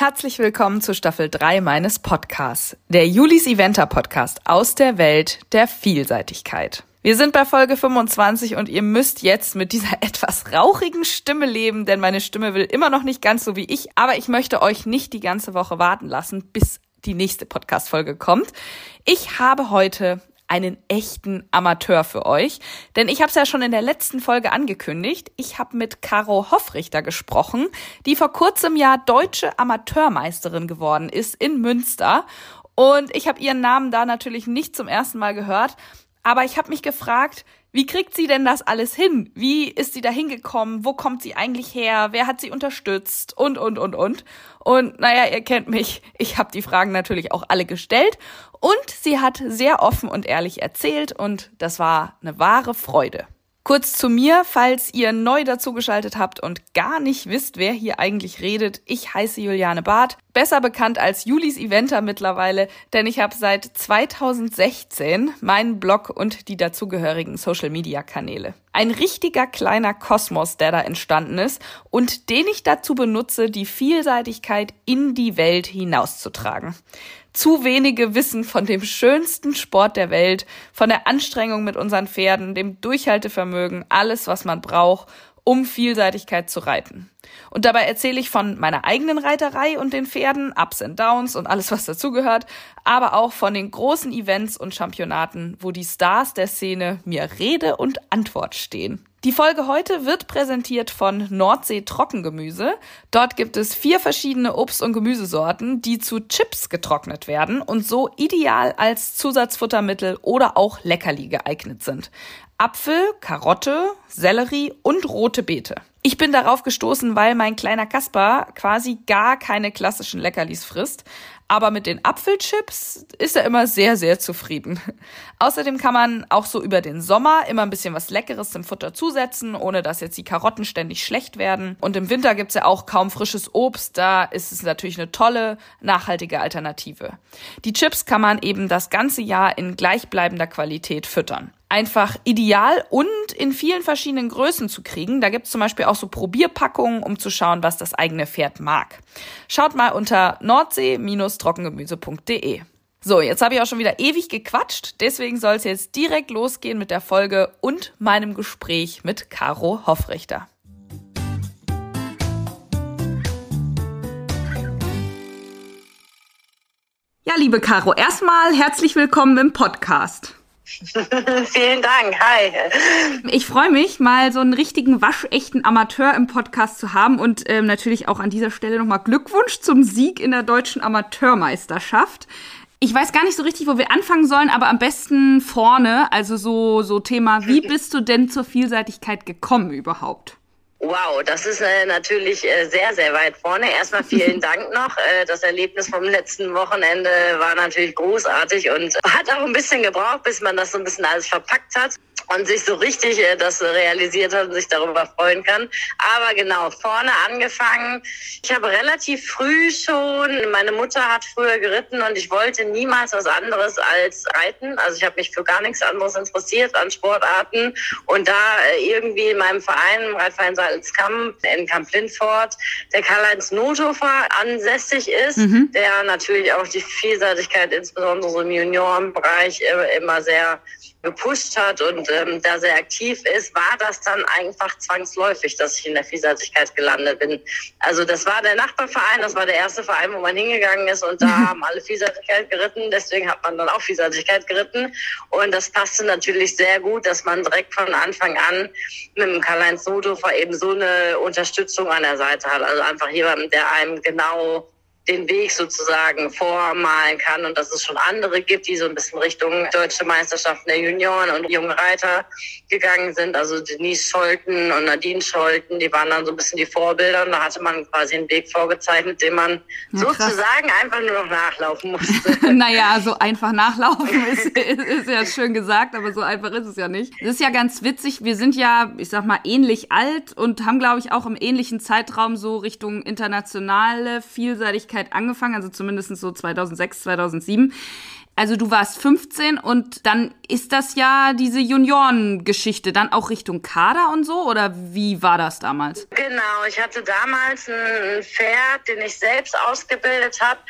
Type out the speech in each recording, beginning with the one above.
Herzlich willkommen zu Staffel 3 meines Podcasts, der Julis Eventer Podcast aus der Welt der Vielseitigkeit. Wir sind bei Folge 25 und ihr müsst jetzt mit dieser etwas rauchigen Stimme leben, denn meine Stimme will immer noch nicht ganz so wie ich, aber ich möchte euch nicht die ganze Woche warten lassen, bis die nächste Podcast-Folge kommt. Ich habe heute einen echten Amateur für euch. Denn ich habe es ja schon in der letzten Folge angekündigt. Ich habe mit Caro Hoffrichter gesprochen, die vor kurzem ja deutsche Amateurmeisterin geworden ist in Münster. Und ich habe ihren Namen da natürlich nicht zum ersten Mal gehört. Aber ich habe mich gefragt, wie kriegt sie denn das alles hin? Wie ist sie da hingekommen? Wo kommt sie eigentlich her? Wer hat sie unterstützt? Und, und, und, und. Und naja, ihr kennt mich. Ich habe die Fragen natürlich auch alle gestellt. Und sie hat sehr offen und ehrlich erzählt. Und das war eine wahre Freude. Kurz zu mir, falls ihr neu dazugeschaltet habt und gar nicht wisst, wer hier eigentlich redet. Ich heiße Juliane Barth, besser bekannt als Julis Eventer mittlerweile, denn ich habe seit 2016 meinen Blog und die dazugehörigen Social-Media-Kanäle. Ein richtiger kleiner Kosmos, der da entstanden ist und den ich dazu benutze, die Vielseitigkeit in die Welt hinauszutragen. Zu wenige wissen von dem schönsten Sport der Welt, von der Anstrengung mit unseren Pferden, dem Durchhaltevermögen, alles, was man braucht, um Vielseitigkeit zu reiten. Und dabei erzähle ich von meiner eigenen Reiterei und den Pferden, Ups and Downs und alles, was dazugehört, aber auch von den großen Events und Championaten, wo die Stars der Szene mir Rede und Antwort stehen. Die Folge heute wird präsentiert von Nordsee Trockengemüse. Dort gibt es vier verschiedene Obst- und Gemüsesorten, die zu Chips getrocknet werden und so ideal als Zusatzfuttermittel oder auch Leckerli geeignet sind. Apfel, Karotte, Sellerie und rote Beete. Ich bin darauf gestoßen, weil mein kleiner Kasper quasi gar keine klassischen Leckerlis frisst. Aber mit den Apfelchips ist er immer sehr, sehr zufrieden. Außerdem kann man auch so über den Sommer immer ein bisschen was Leckeres zum Futter zusetzen, ohne dass jetzt die Karotten ständig schlecht werden. Und im Winter gibt's ja auch kaum frisches Obst. Da ist es natürlich eine tolle, nachhaltige Alternative. Die Chips kann man eben das ganze Jahr in gleichbleibender Qualität füttern einfach ideal und in vielen verschiedenen Größen zu kriegen. Da gibt es zum Beispiel auch so Probierpackungen, um zu schauen, was das eigene Pferd mag. Schaut mal unter nordsee-trockengemüse.de. So, jetzt habe ich auch schon wieder ewig gequatscht, deswegen soll es jetzt direkt losgehen mit der Folge und meinem Gespräch mit Caro Hoffrichter. Ja, liebe Caro, erstmal herzlich willkommen im Podcast. Vielen Dank. Hi. Ich freue mich, mal so einen richtigen waschechten Amateur im Podcast zu haben und ähm, natürlich auch an dieser Stelle nochmal Glückwunsch zum Sieg in der deutschen Amateurmeisterschaft. Ich weiß gar nicht so richtig, wo wir anfangen sollen, aber am besten vorne, also so, so Thema, wie bist du denn zur Vielseitigkeit gekommen überhaupt? Wow, das ist äh, natürlich äh, sehr, sehr weit vorne. Erstmal vielen Dank noch. Äh, das Erlebnis vom letzten Wochenende war natürlich großartig und hat auch ein bisschen gebraucht, bis man das so ein bisschen alles verpackt hat und sich so richtig äh, das realisiert hat und sich darüber freuen kann. Aber genau, vorne angefangen. Ich habe relativ früh schon, meine Mutter hat früher geritten und ich wollte niemals was anderes als reiten. Also ich habe mich für gar nichts anderes interessiert an Sportarten. Und da äh, irgendwie in meinem Verein, im Reitverein Salzkamp in Kamp Lindfort, der Karl-Heinz Nothofer ansässig ist, mhm. der natürlich auch die Vielseitigkeit, insbesondere im Juniorenbereich, äh, immer sehr gepusht hat und ähm, da sehr aktiv ist, war das dann einfach zwangsläufig, dass ich in der Vielseitigkeit gelandet bin. Also das war der Nachbarverein, das war der erste Verein, wo man hingegangen ist und da mhm. haben alle Vielseitigkeit geritten. Deswegen hat man dann auch Vielseitigkeit geritten und das passte natürlich sehr gut, dass man direkt von Anfang an mit dem Karl-Heinz Nothofer eben so eine Unterstützung an der Seite hat. Also einfach jemanden, der einem genau den Weg sozusagen vormalen kann und dass es schon andere gibt, die so ein bisschen Richtung deutsche Meisterschaften der Junioren und junge Reiter gegangen sind. Also Denise Scholten und Nadine Scholten, die waren dann so ein bisschen die Vorbilder und da hatte man quasi einen Weg vorgezeichnet, den man ja, sozusagen einfach nur noch nachlaufen musste. naja, so einfach nachlaufen ist, ist, ist ja schön gesagt, aber so einfach ist es ja nicht. Es ist ja ganz witzig, wir sind ja, ich sag mal, ähnlich alt und haben, glaube ich, auch im ähnlichen Zeitraum so Richtung internationale Vielseitigkeit Vielseitigkeit angefangen, also zumindest so 2006, 2007. Also du warst 15 und dann ist das ja diese Juniorengeschichte dann auch Richtung Kader und so oder wie war das damals? Genau, ich hatte damals ein Pferd, den ich selbst ausgebildet habe,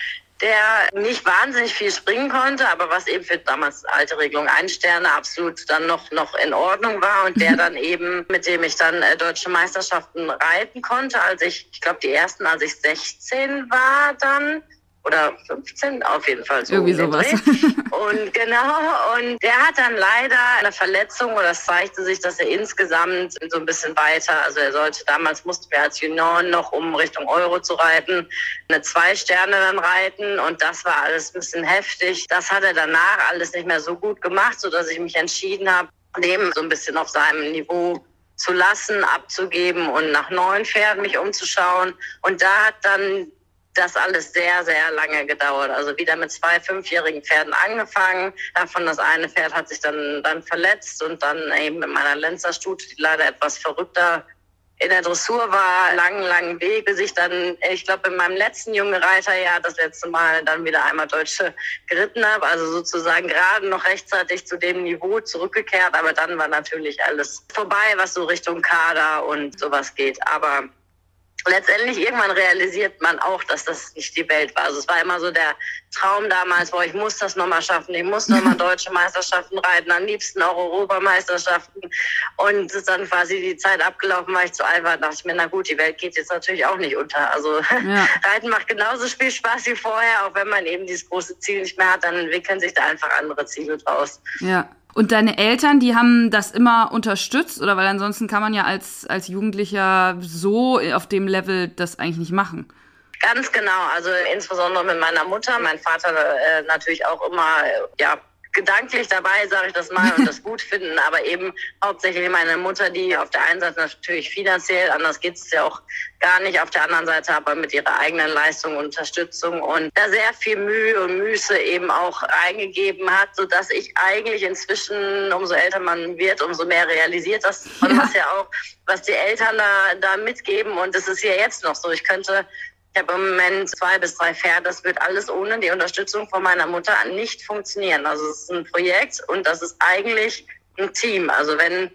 der nicht wahnsinnig viel springen konnte, aber was eben für damals alte Regelung ein Sterne absolut dann noch noch in Ordnung war und der dann eben mit dem ich dann äh, deutsche Meisterschaften reiten konnte, als ich ich glaube die ersten als ich 16 war dann oder 15 auf jeden Fall so. Irgendwie sowas. Und genau, und der hat dann leider eine Verletzung oder es zeigte sich, dass er insgesamt so ein bisschen weiter, also er sollte damals mussten wir als Junior noch, um Richtung Euro zu reiten, eine zwei Sterne dann reiten und das war alles ein bisschen heftig. Das hat er danach alles nicht mehr so gut gemacht, so dass ich mich entschieden habe, dem so ein bisschen auf seinem Niveau zu lassen, abzugeben und nach neuen Pferden mich umzuschauen. Und da hat dann das alles sehr, sehr lange gedauert. Also wieder mit zwei fünfjährigen Pferden angefangen. Davon das eine Pferd hat sich dann, dann verletzt und dann eben mit meiner Lenzerstute, die leider etwas verrückter in der Dressur war, langen, langen Weg, bis ich dann, ich glaube, in meinem letzten junge Reiterjahr das letzte Mal dann wieder einmal Deutsche geritten habe. Also sozusagen gerade noch rechtzeitig zu dem Niveau zurückgekehrt. Aber dann war natürlich alles vorbei, was so Richtung Kader und sowas geht. Aber letztendlich irgendwann realisiert man auch, dass das nicht die Welt war. Also es war immer so der Traum damals, wo ich muss das nochmal schaffen, ich muss nochmal deutsche Meisterschaften reiten, am liebsten auch Europameisterschaften. Und es ist dann quasi die Zeit abgelaufen, weil ich zu alt war, dachte ich mir, na gut, die Welt geht jetzt natürlich auch nicht unter. Also ja. Reiten macht genauso viel Spaß wie vorher, auch wenn man eben dieses große Ziel nicht mehr hat, dann entwickeln sich da einfach andere Ziele draus. Ja. Und deine Eltern, die haben das immer unterstützt, oder weil ansonsten kann man ja als, als Jugendlicher so auf dem Level das eigentlich nicht machen. Ganz genau, also insbesondere mit meiner Mutter, mein Vater äh, natürlich auch immer ja gedanklich dabei, sage ich das mal, und das gut finden, aber eben hauptsächlich meine Mutter, die auf der einen Seite natürlich finanziell, anders geht es ja auch gar nicht, auf der anderen Seite aber mit ihrer eigenen Leistung und Unterstützung und da sehr viel Mühe und Müße eben auch eingegeben hat, so dass ich eigentlich inzwischen, umso älter man wird, umso mehr realisiert das und ja. was ja auch, was die Eltern da, da mitgeben und es ist ja jetzt noch so, ich könnte ich habe im Moment zwei bis drei Pferde. Das wird alles ohne die Unterstützung von meiner Mutter nicht funktionieren. Also es ist ein Projekt und das ist eigentlich ein Team. Also wenn,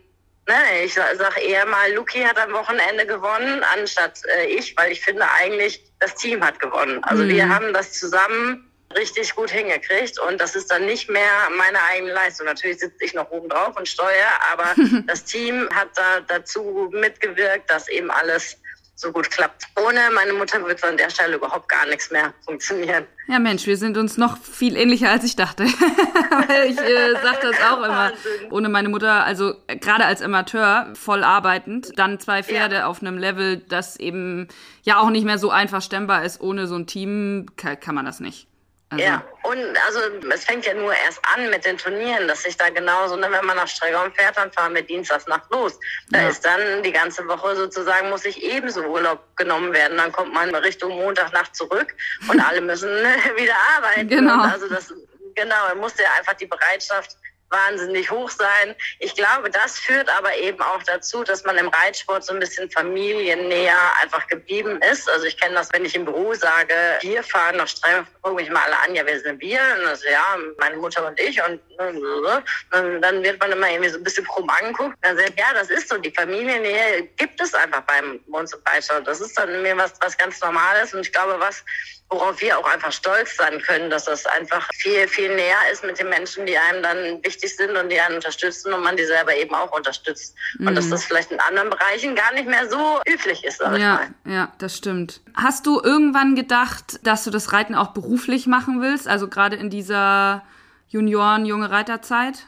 ne, ich sage eher mal, Luki hat am Wochenende gewonnen, anstatt äh, ich, weil ich finde eigentlich, das Team hat gewonnen. Also mhm. wir haben das zusammen richtig gut hingekriegt und das ist dann nicht mehr meine eigene Leistung. Natürlich sitze ich noch oben drauf und steuere, aber das Team hat da dazu mitgewirkt, dass eben alles so gut klappt. Ohne meine Mutter würde an der Stelle überhaupt gar nichts mehr funktionieren. Ja, Mensch, wir sind uns noch viel ähnlicher, als ich dachte. ich äh, sage das auch immer. Wahnsinn. Ohne meine Mutter, also äh, gerade als Amateur, voll arbeitend, dann zwei Pferde ja. auf einem Level, das eben ja auch nicht mehr so einfach stemmbar ist. Ohne so ein Team kann, kann man das nicht. Also. Ja, und also es fängt ja nur erst an mit den Turnieren, dass ich da genauso, ne, wenn man nach Stregom fährt, dann fahren wir Dienstagsnacht los. Da ja. ist dann die ganze Woche sozusagen, muss ich ebenso Urlaub genommen werden. Dann kommt man Richtung Montagnacht zurück und alle müssen wieder arbeiten. Genau. Und also das, genau, man muss ja einfach die Bereitschaft wahnsinnig hoch sein. Ich glaube, das führt aber eben auch dazu, dass man im Reitsport so ein bisschen familiennäher einfach geblieben ist. Also ich kenne das, wenn ich im Büro sage, wir fahren nach Streifen, gucke mich mal alle an, ja, wer sind wir? Und das, ja, meine Mutter und ich. Und, und dann wird man immer irgendwie so ein bisschen krumm angeguckt. Dann sagt, ja, das ist so, die Familiennähe gibt es einfach beim uns im Reitsport. Das ist dann mir was, was ganz Normales. Und ich glaube, was worauf wir auch einfach stolz sein können, dass das einfach viel, viel näher ist mit den Menschen, die einem dann wichtig sind und die einen unterstützen und man die selber eben auch unterstützt. Mhm. Und dass mhm. das vielleicht in anderen Bereichen gar nicht mehr so üblich ist. Sag ja, ja, das stimmt. Hast du irgendwann gedacht, dass du das Reiten auch beruflich machen willst? Also gerade in dieser Junioren-Junge Reiterzeit?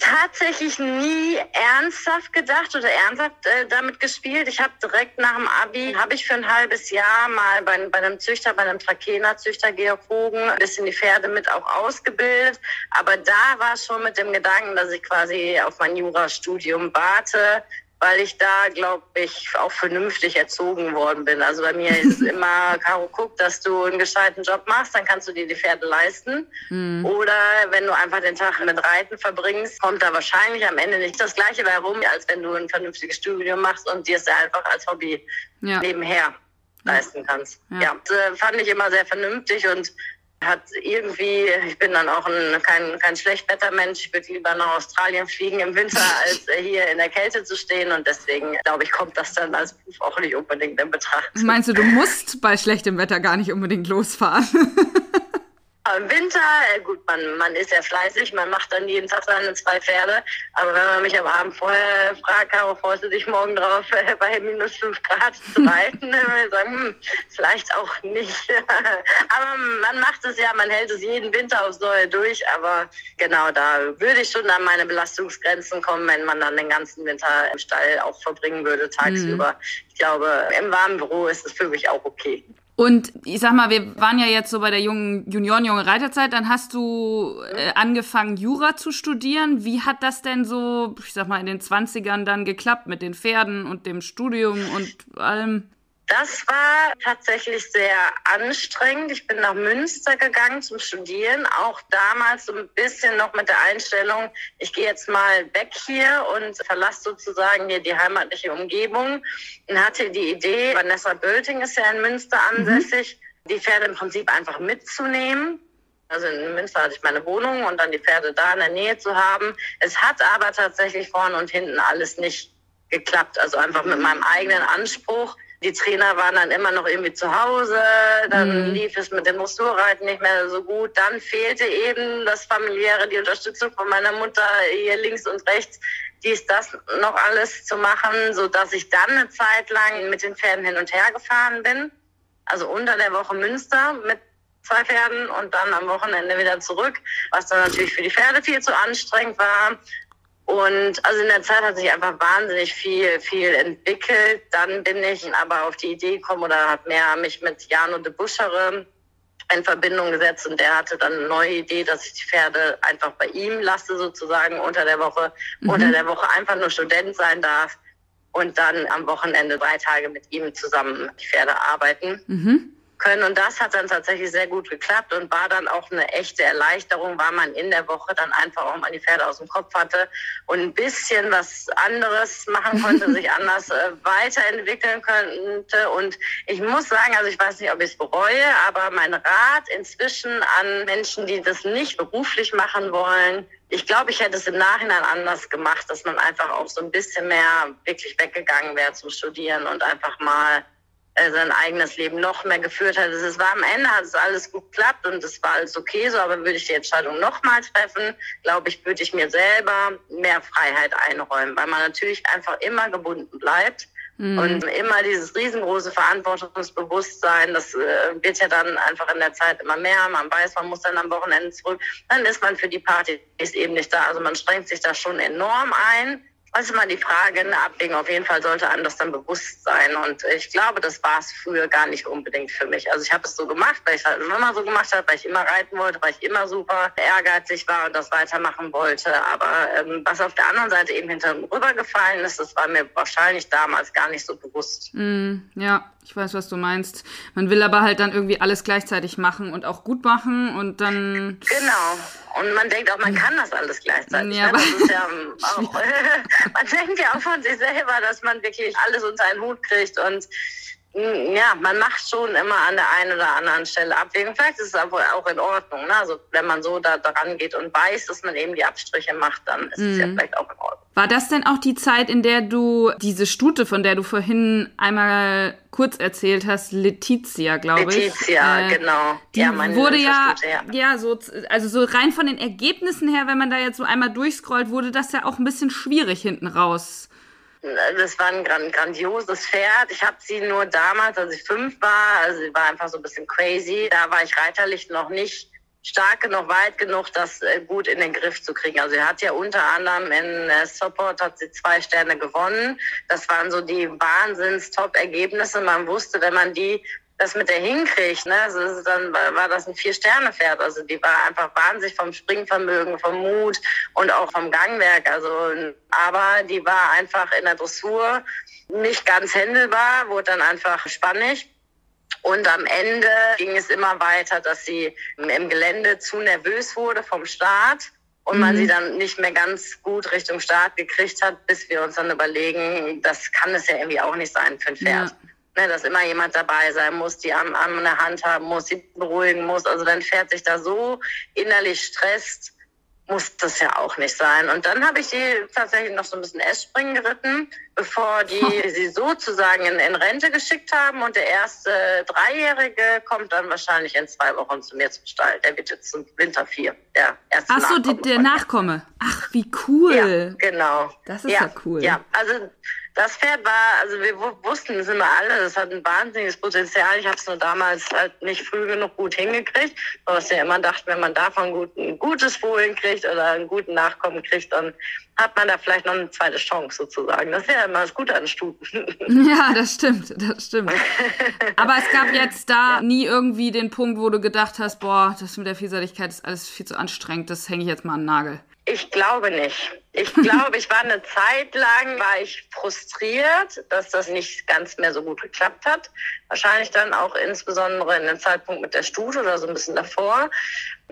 Tatsächlich nie ernsthaft gedacht oder ernsthaft äh, damit gespielt. Ich habe direkt nach dem Abi, habe ich für ein halbes Jahr mal bei, bei einem Züchter, bei einem Trakehner-Züchter Georgogen ein bisschen die Pferde mit auch ausgebildet. Aber da war schon mit dem Gedanken, dass ich quasi auf mein Jurastudium warte, weil ich da, glaube ich, auch vernünftig erzogen worden bin. Also bei mir ist immer, Caro, guck, dass du einen gescheiten Job machst, dann kannst du dir die Pferde leisten. Mhm. Oder wenn du einfach den Tag mit Reiten verbringst, kommt da wahrscheinlich am Ende nicht das Gleiche bei rum, als wenn du ein vernünftiges Studium machst und dir es einfach als Hobby ja. nebenher leisten kannst. Ja, ja das äh, fand ich immer sehr vernünftig und hat irgendwie, ich bin dann auch ein, kein, kein Schlechtwettermensch, ich würde lieber nach Australien fliegen im Winter, als hier in der Kälte zu stehen und deswegen, glaube ich, kommt das dann als Beruf auch nicht unbedingt in Betracht. Meinst du, du musst bei schlechtem Wetter gar nicht unbedingt losfahren? Im Winter, äh, gut, man, man ist ja fleißig, man macht dann jeden Tag seine zwei Pferde. Aber wenn man mich am Abend vorher fragt, Caro, freust du dich morgen drauf, äh, bei minus fünf Grad zu reiten, dann würde ich sagen, hm, vielleicht auch nicht. aber man macht es ja, man hält es jeden Winter aufs Neue durch. Aber genau, da würde ich schon an meine Belastungsgrenzen kommen, wenn man dann den ganzen Winter im Stall auch verbringen würde, tagsüber. Mhm. Ich glaube, im warmen Büro ist es für mich auch okay. Und ich sag mal, wir waren ja jetzt so bei der jungen Junioren, junge Reiterzeit, dann hast du äh, angefangen, Jura zu studieren. Wie hat das denn so, ich sag mal, in den 20ern dann geklappt mit den Pferden und dem Studium und allem? Das war tatsächlich sehr anstrengend. Ich bin nach Münster gegangen zum Studieren, auch damals so ein bisschen noch mit der Einstellung, ich gehe jetzt mal weg hier und verlasse sozusagen hier die heimatliche Umgebung und hatte die Idee, Vanessa Bölting ist ja in Münster mhm. ansässig, mhm. die Pferde im Prinzip einfach mitzunehmen. Also in Münster hatte ich meine Wohnung und dann die Pferde da in der Nähe zu haben. Es hat aber tatsächlich vorne und hinten alles nicht geklappt. Also einfach mit meinem eigenen Anspruch die Trainer waren dann immer noch irgendwie zu Hause, dann mhm. lief es mit dem Dressurreiten nicht mehr so gut. Dann fehlte eben das familiäre, die Unterstützung von meiner Mutter hier links und rechts, dies, das noch alles zu machen, so dass ich dann eine Zeit lang mit den Pferden hin und her gefahren bin. Also unter der Woche Münster mit zwei Pferden und dann am Wochenende wieder zurück, was dann natürlich für die Pferde viel zu anstrengend war. Und also in der Zeit hat sich einfach wahnsinnig viel, viel entwickelt. Dann bin ich aber auf die Idee gekommen oder habe mehr mich mit Jano de Buschere in Verbindung gesetzt und der hatte dann eine neue Idee, dass ich die Pferde einfach bei ihm lasse, sozusagen unter der Woche, mhm. unter der Woche einfach nur Student sein darf und dann am Wochenende drei Tage mit ihm zusammen die Pferde arbeiten. Mhm können. Und das hat dann tatsächlich sehr gut geklappt und war dann auch eine echte Erleichterung, weil man in der Woche dann einfach auch mal die Pferde aus dem Kopf hatte und ein bisschen was anderes machen konnte, sich anders äh, weiterentwickeln könnte. Und ich muss sagen, also ich weiß nicht, ob ich es bereue, aber mein Rat inzwischen an Menschen, die das nicht beruflich machen wollen, ich glaube, ich hätte es im Nachhinein anders gemacht, dass man einfach auch so ein bisschen mehr wirklich weggegangen wäre zum Studieren und einfach mal sein eigenes Leben noch mehr geführt hat. Es war am Ende, hat es alles gut geklappt und es war alles okay so, aber würde ich die Entscheidung nochmal treffen, glaube ich, würde ich mir selber mehr Freiheit einräumen, weil man natürlich einfach immer gebunden bleibt. Mhm. Und immer dieses riesengroße Verantwortungsbewusstsein, das äh, wird ja dann einfach in der Zeit immer mehr. Man weiß, man muss dann am Wochenende zurück. Dann ist man für die Party eben nicht da. Also man strengt sich da schon enorm ein also mal die Frage, eine Abwägung. Auf jeden Fall sollte einem das dann bewusst sein. Und ich glaube, das war es früher gar nicht unbedingt für mich. Also ich habe es so gemacht, weil ich es halt immer so gemacht habe, weil ich immer reiten wollte, weil ich immer super ehrgeizig war und das weitermachen wollte. Aber ähm, was auf der anderen Seite eben hinter rübergefallen ist, das war mir wahrscheinlich damals gar nicht so bewusst. Mm, ja, ich weiß, was du meinst. Man will aber halt dann irgendwie alles gleichzeitig machen und auch gut machen und dann. Genau. Und man denkt auch, man kann das alles gleichzeitig. Ja, ne? ja auch, man denkt ja auch von sich selber, dass man wirklich alles unter einen Hut kriegt und ja, man macht schon immer an der einen oder anderen Stelle Abwägung. Vielleicht ist es aber auch in Ordnung. Ne? Also wenn man so da dran geht und weiß, dass man eben die Abstriche macht, dann ist mhm. es ja mhm. vielleicht auch in Ordnung. War das denn auch die Zeit, in der du diese Stute, von der du vorhin einmal kurz erzählt hast, Letizia, glaube ich. Letizia, äh, genau. Die ja, wurde ja, Stute, ja, ja, so, also so rein von den Ergebnissen her, wenn man da jetzt so einmal durchscrollt, wurde das ja auch ein bisschen schwierig hinten raus. Das war ein grandioses Pferd. Ich habe sie nur damals, als ich fünf war, also sie war einfach so ein bisschen crazy. Da war ich reiterlich noch nicht stark genug, weit genug, das äh, gut in den Griff zu kriegen. Also er hat ja unter anderem in äh, Support hat sie zwei Sterne gewonnen. Das waren so die Wahnsinns-Top-Ergebnisse. Man wusste, wenn man die das mit der hinkriegt, ne, also dann war, das ein Vier-Sterne-Pferd. Also die war einfach wahnsinnig vom Springvermögen, vom Mut und auch vom Gangwerk. Also, aber die war einfach in der Dressur nicht ganz händelbar, wurde dann einfach spannig. Und am Ende ging es immer weiter, dass sie im Gelände zu nervös wurde vom Start und man sie mhm. dann nicht mehr ganz gut Richtung Start gekriegt hat, bis wir uns dann überlegen, das kann es ja irgendwie auch nicht sein für ein Pferd. Ja. Ne, dass immer jemand dabei sein muss, die am Arm in der Hand haben muss, sie beruhigen muss. Also dann fährt sich da so innerlich stresst, muss das ja auch nicht sein. Und dann habe ich sie tatsächlich noch so ein bisschen Essspringen geritten, bevor die sie sozusagen in, in, Rente geschickt haben. Und der erste Dreijährige kommt dann wahrscheinlich in zwei Wochen zu mir zum Stall. Der wird jetzt zum Winter vier. Der erste Ach so, die, der Nachkomme. Ach, wie cool. Ja, genau. Das ist ja, ja cool. Ja, also das Pferd war, also wir wussten es immer alle, das hat ein wahnsinniges Potenzial. Ich habe es nur damals halt nicht früh genug gut hingekriegt. Was ja immer dachte, wenn man davon gut, ein gutes Fohlen kriegt oder einen guten Nachkommen kriegt, dann hat man da vielleicht noch eine zweite Chance sozusagen. Das ist ja immer das Gute an Stuten. Ja, das stimmt, das stimmt. Aber es gab jetzt da ja. nie irgendwie den Punkt, wo du gedacht hast, boah, das mit der Vielseitigkeit ist alles viel zu anstrengend, das hänge ich jetzt mal an den Nagel. Ich glaube nicht. Ich glaube, ich war eine Zeit lang, war ich frustriert, dass das nicht ganz mehr so gut geklappt hat. Wahrscheinlich dann auch insbesondere in dem Zeitpunkt mit der Stute oder so ein bisschen davor.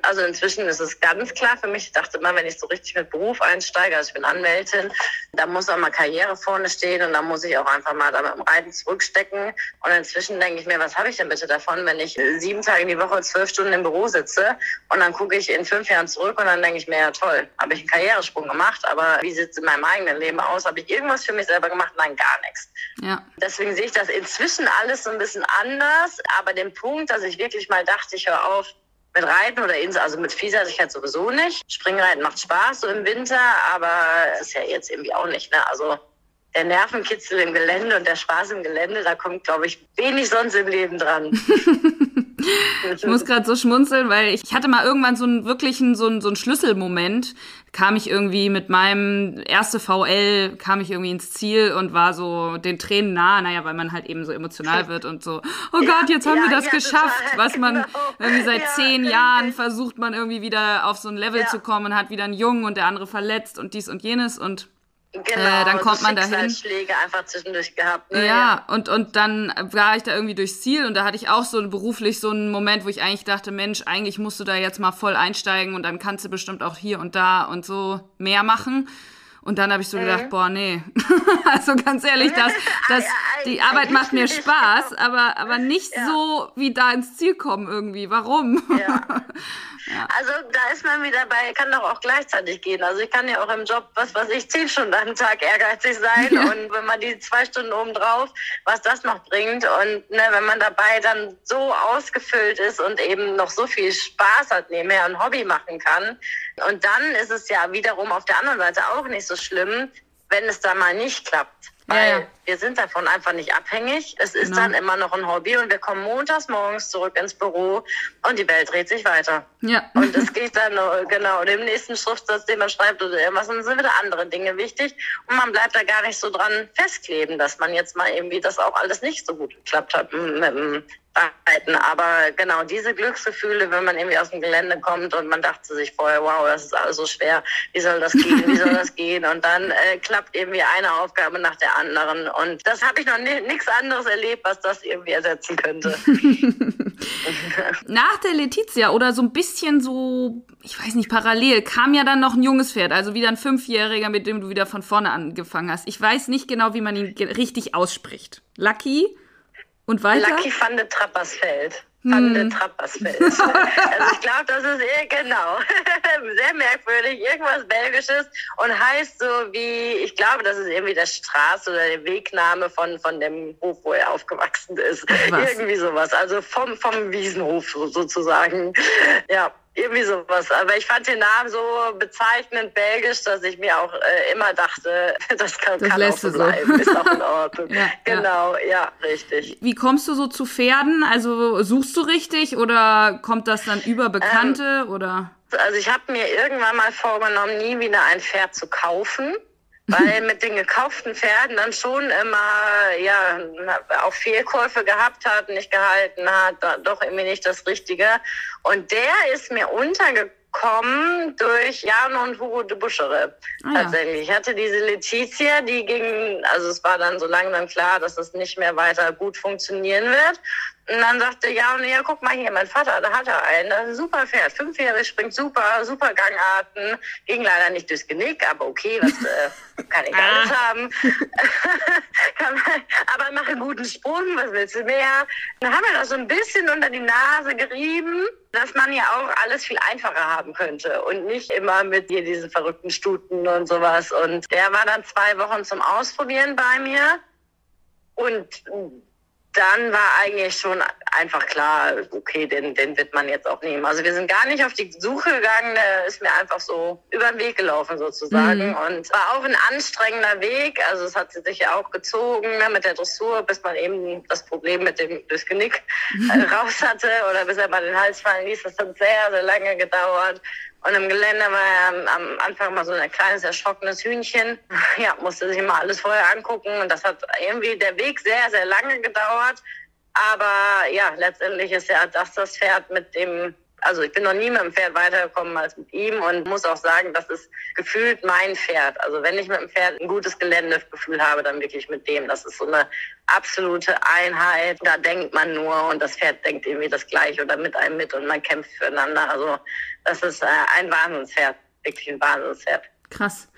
Also inzwischen ist es ganz klar für mich. Ich dachte immer, wenn ich so richtig mit Beruf einsteige, also ich bin Anwältin, da muss auch mal Karriere vorne stehen und da muss ich auch einfach mal da mit dem Reiten zurückstecken. Und inzwischen denke ich mir, was habe ich denn bitte davon, wenn ich sieben Tage in die Woche zwölf Stunden im Büro sitze und dann gucke ich in fünf Jahren zurück und dann denke ich mir, ja toll, habe ich einen Karrieresprung gemacht, aber wie sieht es in meinem eigenen Leben aus? Habe ich irgendwas für mich selber gemacht? Nein, gar nichts. Ja. Deswegen sehe ich das inzwischen alles so ein bisschen anders, aber den Punkt, dass ich wirklich mal dachte, ich höre auf, mit Reiten oder Insel, also mit Vielseitigkeit sowieso nicht. Springreiten macht Spaß so im Winter, aber ist ja jetzt irgendwie auch nicht. Ne? Also der Nervenkitzel im Gelände und der Spaß im Gelände, da kommt, glaube ich, wenig sonst im Leben dran. ich muss gerade so schmunzeln, weil ich hatte mal irgendwann so einen wirklichen, so einen, so einen Schlüsselmoment. Kam ich irgendwie mit meinem erste VL, kam ich irgendwie ins Ziel und war so den Tränen nah, naja, weil man halt eben so emotional wird und so, oh ja, Gott, jetzt haben ja, wir das ja, geschafft, total, was man genau. irgendwie seit zehn Jahren versucht man irgendwie wieder auf so ein Level zu kommen, hat wieder einen Jungen und der andere verletzt und dies und jenes und Genau, äh, dann kommt man dahin. Schläge einfach zwischendurch gehabt. Ne? Ja, ja, und und dann war ich da irgendwie durchs Ziel und da hatte ich auch so beruflich so einen Moment, wo ich eigentlich dachte, Mensch, eigentlich musst du da jetzt mal voll einsteigen und dann kannst du bestimmt auch hier und da und so mehr machen. Und dann habe ich so mhm. gedacht, boah, nee. also ganz ehrlich, das, das, die Arbeit macht mir Spaß, aber, aber nicht ja. so wie da ins Ziel kommen irgendwie. Warum? Ja. Ja. Also da ist man wieder bei, kann doch auch gleichzeitig gehen. Also ich kann ja auch im Job, was weiß ich, zehn Stunden am Tag ehrgeizig sein ja. und wenn man die zwei Stunden oben drauf, was das noch bringt und ne, wenn man dabei dann so ausgefüllt ist und eben noch so viel Spaß hat, nebenher ein Hobby machen kann und dann ist es ja wiederum auf der anderen Seite auch nicht so schlimm, wenn es da mal nicht klappt. Weil ja, ja. Wir sind davon einfach nicht abhängig. Es ist genau. dann immer noch ein Hobby und wir kommen montags morgens zurück ins Büro und die Welt dreht sich weiter. Ja. Und es geht dann, genau, und im nächsten Schriftsatz, den man schreibt oder irgendwas, dann sind wieder andere Dinge wichtig. Und man bleibt da gar nicht so dran festkleben, dass man jetzt mal irgendwie das auch alles nicht so gut geklappt hat mit dem arbeiten. Aber genau diese Glücksgefühle, wenn man irgendwie aus dem Gelände kommt und man dachte sich vorher, wow, das ist alles so schwer, wie soll das gehen, wie soll das gehen? Und dann äh, klappt irgendwie eine Aufgabe nach der anderen. Und das habe ich noch nichts anderes erlebt, was das irgendwie ersetzen könnte. nach der Letizia oder so ein bisschen so, ich weiß nicht, parallel, kam ja dann noch ein junges Pferd, also wieder ein Fünfjähriger, mit dem du wieder von vorne angefangen hast. Ich weiß nicht genau, wie man ihn richtig ausspricht. Lucky? Und weiter? Lucky van de Trappersfeld. Hm. de Trappersfeld. also ich glaube, das ist eh genau sehr merkwürdig, irgendwas Belgisches und heißt so wie, ich glaube, das ist irgendwie der Straße oder der Wegname von, von dem Hof, wo er aufgewachsen ist. Was? Irgendwie sowas. Also vom, vom Wiesenhof sozusagen. Ja irgendwie sowas. Aber ich fand den Namen so bezeichnend belgisch, dass ich mir auch äh, immer dachte, das kann, das kann auch so bleiben. So. Ist auch in Ordnung. ja, genau, ja. ja, richtig. Wie kommst du so zu Pferden? Also suchst du richtig oder kommt das dann über Bekannte ähm, oder? Also ich habe mir irgendwann mal vorgenommen, nie wieder ein Pferd zu kaufen weil mit den gekauften Pferden dann schon immer ja auch Fehlkäufe gehabt hat, nicht gehalten hat, doch irgendwie nicht das Richtige. Und der ist mir untergekommen durch Jan und Hugo de Buschere. Ah, tatsächlich. Ich hatte diese Letizia, die ging, also es war dann so lange dann klar, dass es nicht mehr weiter gut funktionieren wird. Und dann sagte ja, und ja, guck mal hier, mein Vater, da hat er einen, das ist ein super Pferd, fünfjährig, springt super, super Gangarten, ging leider nicht durchs Genick, aber okay, was äh, kann ich alles ah. haben. aber mache einen guten Sprung, was willst du mehr? Dann haben wir das so ein bisschen unter die Nase gerieben, dass man ja auch alles viel einfacher haben könnte und nicht immer mit hier diesen verrückten Stuten und sowas. Und der war dann zwei Wochen zum Ausprobieren bei mir. Und dann war eigentlich schon einfach klar, okay, den, den wird man jetzt auch nehmen. Also wir sind gar nicht auf die Suche gegangen, der ist mir einfach so über den Weg gelaufen sozusagen. Mhm. Und war auch ein anstrengender Weg. Also es hat sich ja auch gezogen ne, mit der Dressur, bis man eben das Problem mit dem durchs Genick äh, raus hatte oder bis er mal den Hals fallen ließ. Das hat sehr, sehr lange gedauert. Und im Gelände war er am Anfang mal so ein kleines, erschrockenes Hühnchen. Ja, musste sich mal alles vorher angucken. Und das hat irgendwie der Weg sehr, sehr lange gedauert. Aber ja, letztendlich ist ja das das Pferd, mit dem also ich bin noch nie mit dem Pferd weitergekommen als mit ihm und muss auch sagen, das ist gefühlt mein Pferd. Also wenn ich mit dem Pferd ein gutes Geländegefühl habe, dann wirklich mit dem. Das ist so eine absolute Einheit. Da denkt man nur und das Pferd denkt irgendwie das Gleiche oder mit einem mit und man kämpft füreinander. Also das ist äh, ein Wahnsinnspferd, wirklich ein Wahnsinnspferd. Krass.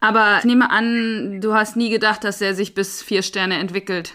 Aber ich nehme an, du hast nie gedacht, dass er sich bis vier Sterne entwickelt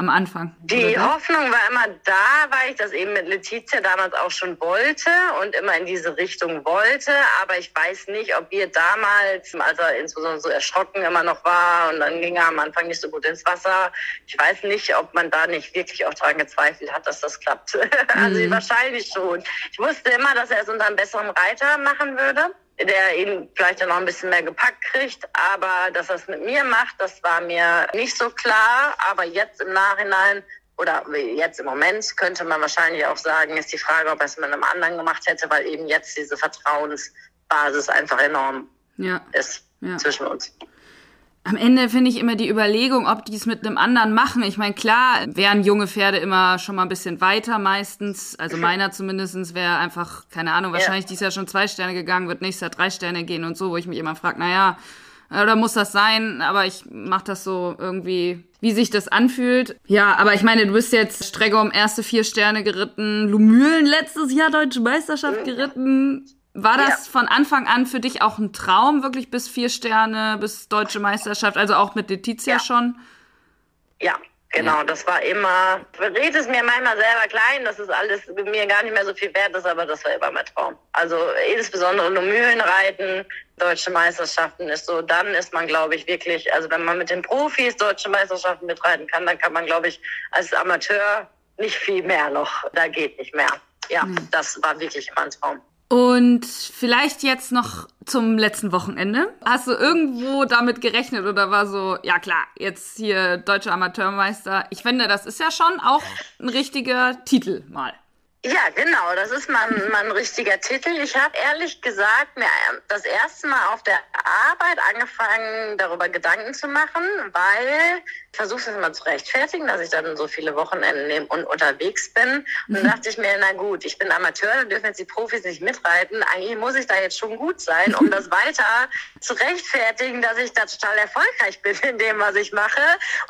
am Anfang? Die Hoffnung war immer da, weil ich das eben mit Letizia damals auch schon wollte und immer in diese Richtung wollte. Aber ich weiß nicht, ob wir damals, als er insbesondere so erschrocken immer noch war und dann ging er am Anfang nicht so gut ins Wasser, ich weiß nicht, ob man da nicht wirklich auch daran gezweifelt hat, dass das klappt. also mhm. wahrscheinlich schon. Ich wusste immer, dass er es unter einem besseren Reiter machen würde der ihn vielleicht noch ein bisschen mehr gepackt kriegt. Aber dass er es mit mir macht, das war mir nicht so klar. Aber jetzt im Nachhinein oder jetzt im Moment könnte man wahrscheinlich auch sagen, ist die Frage, ob er es mit einem anderen gemacht hätte, weil eben jetzt diese Vertrauensbasis einfach enorm ja. ist ja. zwischen uns am Ende finde ich immer die Überlegung, ob die es mit einem anderen machen. Ich meine, klar, wären junge Pferde immer schon mal ein bisschen weiter meistens. Also meiner zumindestens wäre einfach, keine Ahnung, wahrscheinlich ja. dieses Jahr schon zwei Sterne gegangen, wird nächstes Jahr drei Sterne gehen und so, wo ich mich immer frage, naja, oder muss das sein? Aber ich mache das so irgendwie, wie sich das anfühlt. Ja, aber ich meine, du bist jetzt Stregom erste vier Sterne geritten, Lumülen letztes Jahr Deutsche Meisterschaft geritten. War das ja. von Anfang an für dich auch ein Traum, wirklich bis vier Sterne, bis deutsche Meisterschaft, also auch mit Letizia ja. schon? Ja, genau. Ja. Das war immer, ich rede es mir manchmal selber klein, das ist alles mir gar nicht mehr so viel wert ist, aber das war immer mein Traum. Also insbesondere nur Mühlenreiten, deutsche Meisterschaften ist so, dann ist man, glaube ich, wirklich, also wenn man mit den Profis deutsche Meisterschaften mitreiten kann, dann kann man, glaube ich, als Amateur nicht viel mehr noch. Da geht nicht mehr. Ja, mhm. das war wirklich mein Traum. Und vielleicht jetzt noch zum letzten Wochenende. Hast du irgendwo damit gerechnet oder war so, ja klar, jetzt hier deutscher Amateurmeister. Ich finde, das ist ja schon auch ein richtiger Titel mal. Ja, genau, das ist mal, mal ein richtiger Titel. Ich habe ehrlich gesagt mir das erste Mal auf der Arbeit angefangen, darüber Gedanken zu machen, weil ich versuche es immer zu rechtfertigen, dass ich dann so viele Wochenenden nehme und unterwegs bin. Und dann dachte ich mir, na gut, ich bin Amateur, da dürfen jetzt die Profis nicht mitreiten. Eigentlich muss ich da jetzt schon gut sein, um das weiter zu rechtfertigen, dass ich da total erfolgreich bin in dem, was ich mache.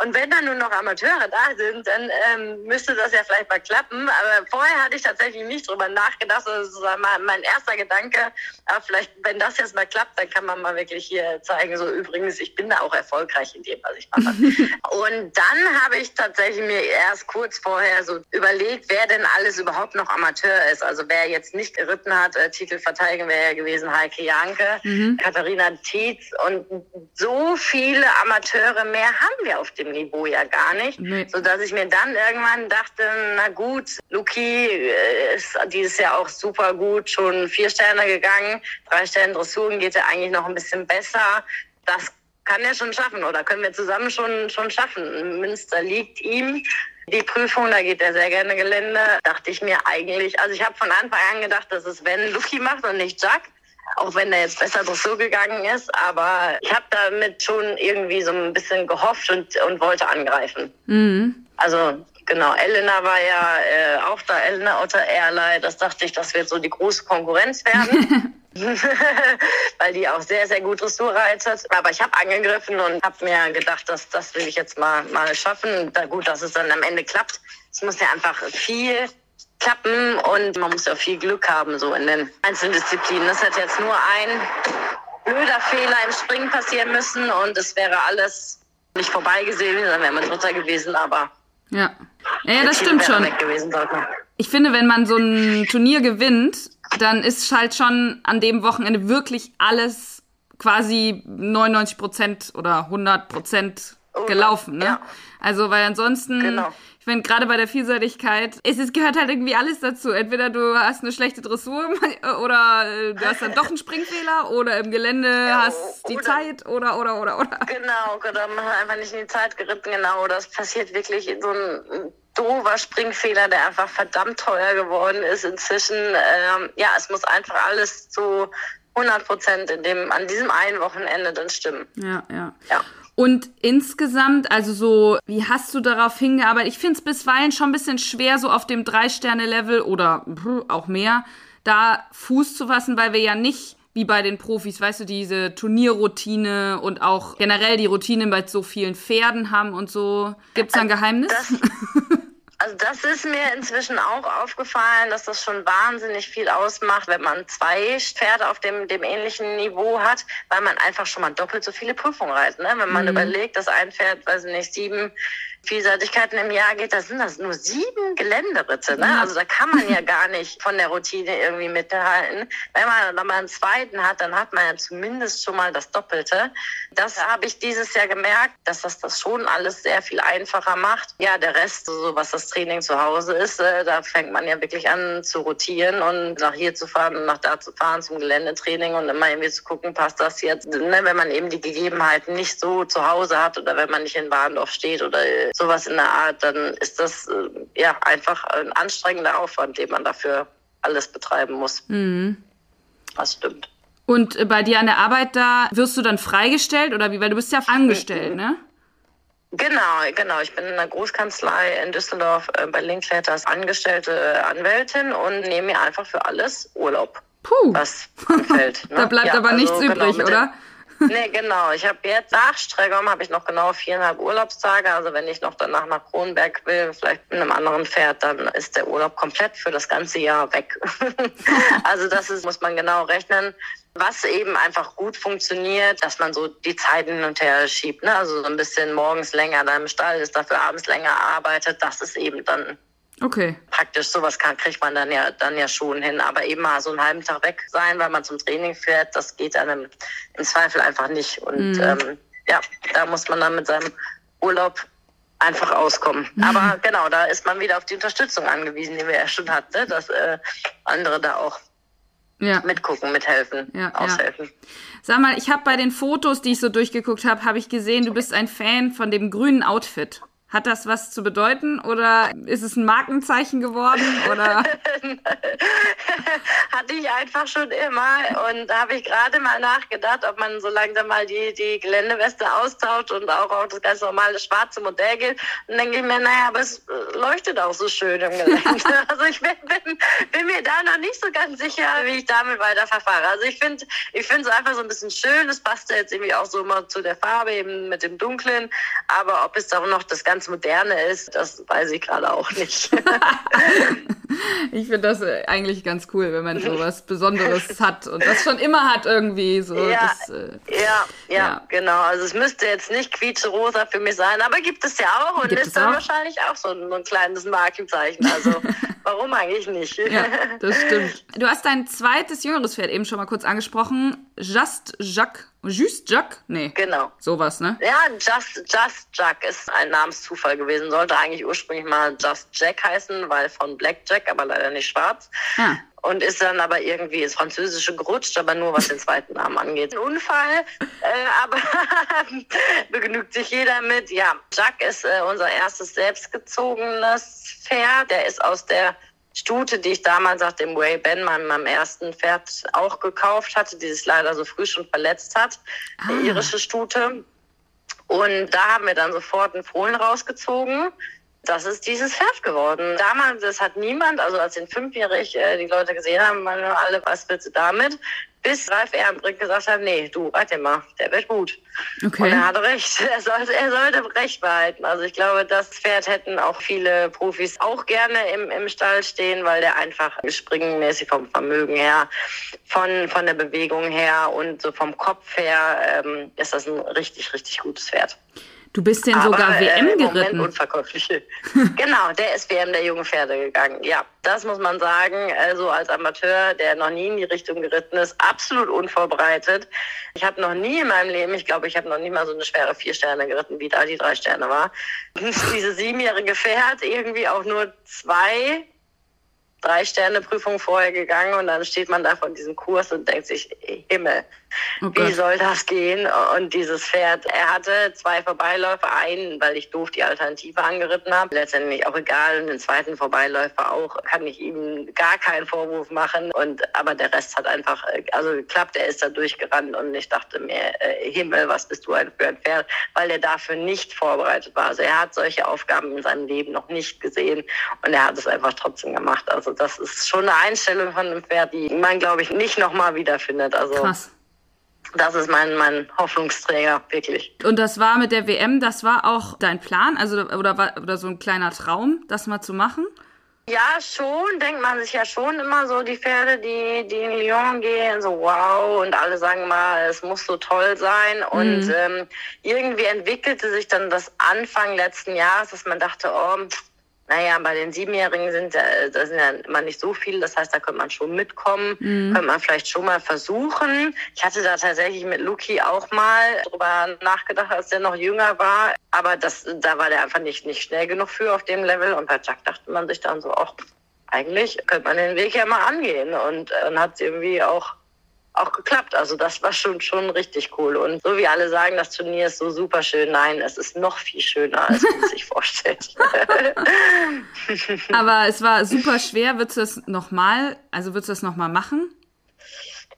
Und wenn dann nur noch Amateure da sind, dann ähm, müsste das ja vielleicht mal klappen. Aber vorher hatte ich ich tatsächlich nicht drüber nachgedacht. Das ist mein erster Gedanke. Aber vielleicht, wenn das jetzt mal klappt, dann kann man mal wirklich hier zeigen, so übrigens, ich bin da auch erfolgreich in dem, was ich mache. und dann habe ich tatsächlich mir erst kurz vorher so überlegt, wer denn alles überhaupt noch Amateur ist. Also wer jetzt nicht geritten hat, äh, Titel verteidigen wäre ja gewesen Heike Janke, mhm. Katharina Tietz und so viele Amateure mehr haben wir auf dem Niveau ja gar nicht. Nee. Sodass ich mir dann irgendwann dachte, na gut, Luki ist dieses Jahr auch super gut, schon vier Sterne gegangen. Drei Sterne Dressuren geht ja eigentlich noch ein bisschen besser. Das kann er schon schaffen oder können wir zusammen schon, schon schaffen. Münster liegt ihm. Die Prüfung, da geht er sehr gerne Gelände. Dachte ich mir eigentlich, also ich habe von Anfang an gedacht, dass es wenn Luki macht und nicht Jack auch wenn er jetzt besser Dressur gegangen ist. Aber ich habe damit schon irgendwie so ein bisschen gehofft und, und wollte angreifen. Mhm. Also Genau, Elena war ja äh, auch da, Elena Otter Airline. Das dachte ich, das wird so die große Konkurrenz werden. weil die auch sehr, sehr gut Dressur reitet. Aber ich habe angegriffen und habe mir gedacht, dass das will ich jetzt mal, mal schaffen. Da, gut, dass es dann am Ende klappt. es muss ja einfach viel klappen und man muss ja viel Glück haben, so in den einzelnen Disziplinen. Das hat jetzt nur ein blöder Fehler im Springen passieren müssen und es wäre alles nicht vorbei gewesen, dann wäre man Dritter gewesen, aber. Ja. Ja, ja das stimmt schon. Gewesen, ich finde, wenn man so ein Turnier gewinnt, dann ist halt schon an dem Wochenende wirklich alles quasi 99 Prozent oder 100 Prozent gelaufen. Ne? Ja. Also, weil ansonsten, genau. Ich finde, gerade bei der Vielseitigkeit, es, es gehört halt irgendwie alles dazu. Entweder du hast eine schlechte Dressur oder äh, du hast dann doch einen Springfehler oder im Gelände ja, hast die Zeit oder, oder, oder, oder. Genau, oder man hat einfach nicht in die Zeit geritten, genau. Das passiert wirklich in so ein doofer Springfehler, der einfach verdammt teuer geworden ist inzwischen. Ähm, ja, es muss einfach alles zu 100 Prozent in dem, an diesem einen Wochenende dann stimmen. Ja, ja. ja. Und insgesamt, also so, wie hast du darauf hingearbeitet? Ich finde es bisweilen schon ein bisschen schwer, so auf dem Drei-Sterne-Level oder auch mehr, da Fuß zu fassen, weil wir ja nicht wie bei den Profis, weißt du, diese Turnierroutine und auch generell die Routine bei so vielen Pferden haben und so. Gibt es da ein Geheimnis? Das, Also das ist mir inzwischen auch aufgefallen, dass das schon wahnsinnig viel ausmacht, wenn man zwei Pferde auf dem, dem ähnlichen Niveau hat, weil man einfach schon mal doppelt so viele Prüfungen reitet. Ne? Wenn man mhm. überlegt, dass ein Pferd, weiß ich nicht, sieben Vielseitigkeiten im Jahr geht, das sind das nur sieben Geländeritte. Ne? Also da kann man ja gar nicht von der Routine irgendwie mithalten. Wenn man dann mal einen zweiten hat, dann hat man ja zumindest schon mal das Doppelte. Das habe ich dieses Jahr gemerkt, dass das das schon alles sehr viel einfacher macht. Ja, der Rest, so was das Training zu Hause ist, äh, da fängt man ja wirklich an zu rotieren und nach hier zu fahren und nach da zu fahren zum Geländetraining und immer irgendwie zu gucken, passt das jetzt, ne? wenn man eben die Gegebenheiten nicht so zu Hause hat oder wenn man nicht in Warndorf steht oder sowas in der Art, dann ist das äh, ja einfach ein anstrengender Aufwand, den man dafür alles betreiben muss. Mhm. Das stimmt. Und äh, bei dir an der Arbeit da wirst du dann freigestellt oder wie? Weil du bist ja angestellt, ne? Genau, genau. Ich bin in einer Großkanzlei in Düsseldorf äh, bei Linkletter als angestellte Anwältin und nehme mir einfach für alles Urlaub. Puh. Was anfällt. Ne? da bleibt ja, aber also nichts genau übrig, oder? nee, genau. Ich habe jetzt nach Stregom habe ich noch genau viereinhalb Urlaubstage. Also wenn ich noch danach nach Kronberg will, vielleicht mit einem anderen Pferd, dann ist der Urlaub komplett für das ganze Jahr weg. also das ist, muss man genau rechnen. Was eben einfach gut funktioniert, dass man so die Zeiten hin und her schiebt. Ne? Also so ein bisschen morgens länger da im Stall ist, dafür abends länger arbeitet. Das ist eben dann Okay. Praktisch sowas kann, kriegt man dann ja, dann ja schon hin. Aber eben mal so einen halben Tag weg sein, weil man zum Training fährt, das geht einem im Zweifel einfach nicht. Und mhm. ähm, ja, da muss man dann mit seinem Urlaub einfach auskommen. Mhm. Aber genau, da ist man wieder auf die Unterstützung angewiesen, die wir ja schon hatten, ne? dass äh, andere da auch ja. mitgucken, mithelfen, ja, aushelfen. Ja. Sag mal, ich habe bei den Fotos, die ich so durchgeguckt habe, habe ich gesehen, du bist ein Fan von dem grünen Outfit. Hat das was zu bedeuten oder ist es ein Markenzeichen geworden oder? Hatte ich einfach schon immer und da habe ich gerade mal nachgedacht, ob man so langsam mal die, die Geländeweste austauscht und auch auf das ganz normale schwarze Modell geht. Und denke ich mir, naja, aber es leuchtet auch so schön im Gelände. also ich bin, bin, bin, mir da noch nicht so ganz sicher, wie ich damit weiter verfahre. Also ich finde ich finde es einfach so ein bisschen schön. Es passt jetzt irgendwie auch so mal zu der Farbe eben mit dem Dunklen. Aber ob es auch noch das ganze ganz Moderne ist, das weiß ich gerade auch nicht. ich finde das äh, eigentlich ganz cool, wenn man so was Besonderes hat und das schon immer hat irgendwie. So, ja, das, äh, ja, ja, ja, genau. Also es müsste jetzt nicht quietscherosa für mich sein, aber gibt es ja auch und gibt ist dann wahrscheinlich auch so ein, ein kleines Markenzeichen. Also warum eigentlich nicht? ja, das stimmt. Du hast dein zweites jüngeres Pferd eben schon mal kurz angesprochen. Just Jacques Just Jack? Nee. Genau. Sowas, ne? Ja, Just, Just Jack ist ein Namenszufall gewesen. Sollte eigentlich ursprünglich mal Just Jack heißen, weil von Black Jack, aber leider nicht schwarz. Ah. Und ist dann aber irgendwie ins Französische gerutscht, aber nur was den zweiten Namen angeht. Ein Unfall, äh, aber begnügt sich jeder mit. Ja, Jack ist äh, unser erstes selbstgezogenes Pferd. Der ist aus der Stute, die ich damals nach dem Way Ben, meinem, meinem ersten Pferd, auch gekauft hatte, die sich leider so früh schon verletzt hat, ah. eine irische Stute. Und da haben wir dann sofort einen Fohlen rausgezogen. Das ist dieses Pferd geworden. Damals, das hat niemand, also als den fünfjährig äh, die Leute gesehen haben, waren alle, was willst du damit? Bis Ralf Ehrenbrink gesagt hat, nee, du, warte mal, der wird gut. Okay. Und er hatte recht. Er sollte, er sollte recht behalten. Also ich glaube, das Pferd hätten auch viele Profis auch gerne im, im Stall stehen, weil der einfach springenmäßig vom Vermögen her, von, von der Bewegung her und so vom Kopf her ähm, ist das ein richtig, richtig gutes Pferd. Du bist den Aber, sogar WM äh, geritten. unverkäuflich. genau, der ist WM der jungen Pferde gegangen. Ja, das muss man sagen. Also als Amateur, der noch nie in die Richtung geritten ist, absolut unvorbereitet. Ich habe noch nie in meinem Leben, ich glaube, ich habe noch nie mal so eine schwere vier Sterne geritten, wie da die drei Sterne war. Diese siebenjährige Pferd irgendwie auch nur zwei drei Sterne Prüfung vorher gegangen und dann steht man da von diesem Kurs und denkt sich, Himmel, oh wie soll das gehen? Und dieses Pferd, er hatte zwei Vorbeiläufe, einen, weil ich doof die Alternative angeritten habe, letztendlich auch egal, und den zweiten Vorbeiläufer auch, kann ich ihm gar keinen Vorwurf machen und aber der Rest hat einfach, also geklappt, er ist da durchgerannt und ich dachte mir, äh, Himmel, was bist du ein für ein Pferd, weil er dafür nicht vorbereitet war. Also er hat solche Aufgaben in seinem Leben noch nicht gesehen und er hat es einfach trotzdem gemacht. Also das ist schon eine Einstellung von einem Pferd, die man, glaube ich, nicht nochmal wiederfindet. Also Krass. Das ist mein, mein Hoffnungsträger, wirklich. Und das war mit der WM, das war auch dein Plan, also oder, war, oder so ein kleiner Traum, das mal zu machen? Ja, schon, denkt man sich ja schon immer so, die Pferde, die, die in Lyon gehen, so wow, und alle sagen mal, es muss so toll sein. Und mhm. ähm, irgendwie entwickelte sich dann das Anfang letzten Jahres, dass man dachte, oh, naja, bei den Siebenjährigen sind äh, da sind ja immer nicht so viele. Das heißt, da könnte man schon mitkommen, mhm. könnte man vielleicht schon mal versuchen. Ich hatte da tatsächlich mit Luki auch mal drüber nachgedacht, als der noch jünger war. Aber das, da war der einfach nicht, nicht schnell genug für auf dem Level. Und bei Jack dachte man sich dann so, ach, eigentlich könnte man den Weg ja mal angehen. Und dann hat es irgendwie auch auch geklappt. Also das war schon, schon richtig cool. Und so wie alle sagen, das Turnier ist so super schön. Nein, es ist noch viel schöner, als man sich vorstellt. Aber es war super schwer. Würdest du das nochmal, also würdest du das nochmal machen?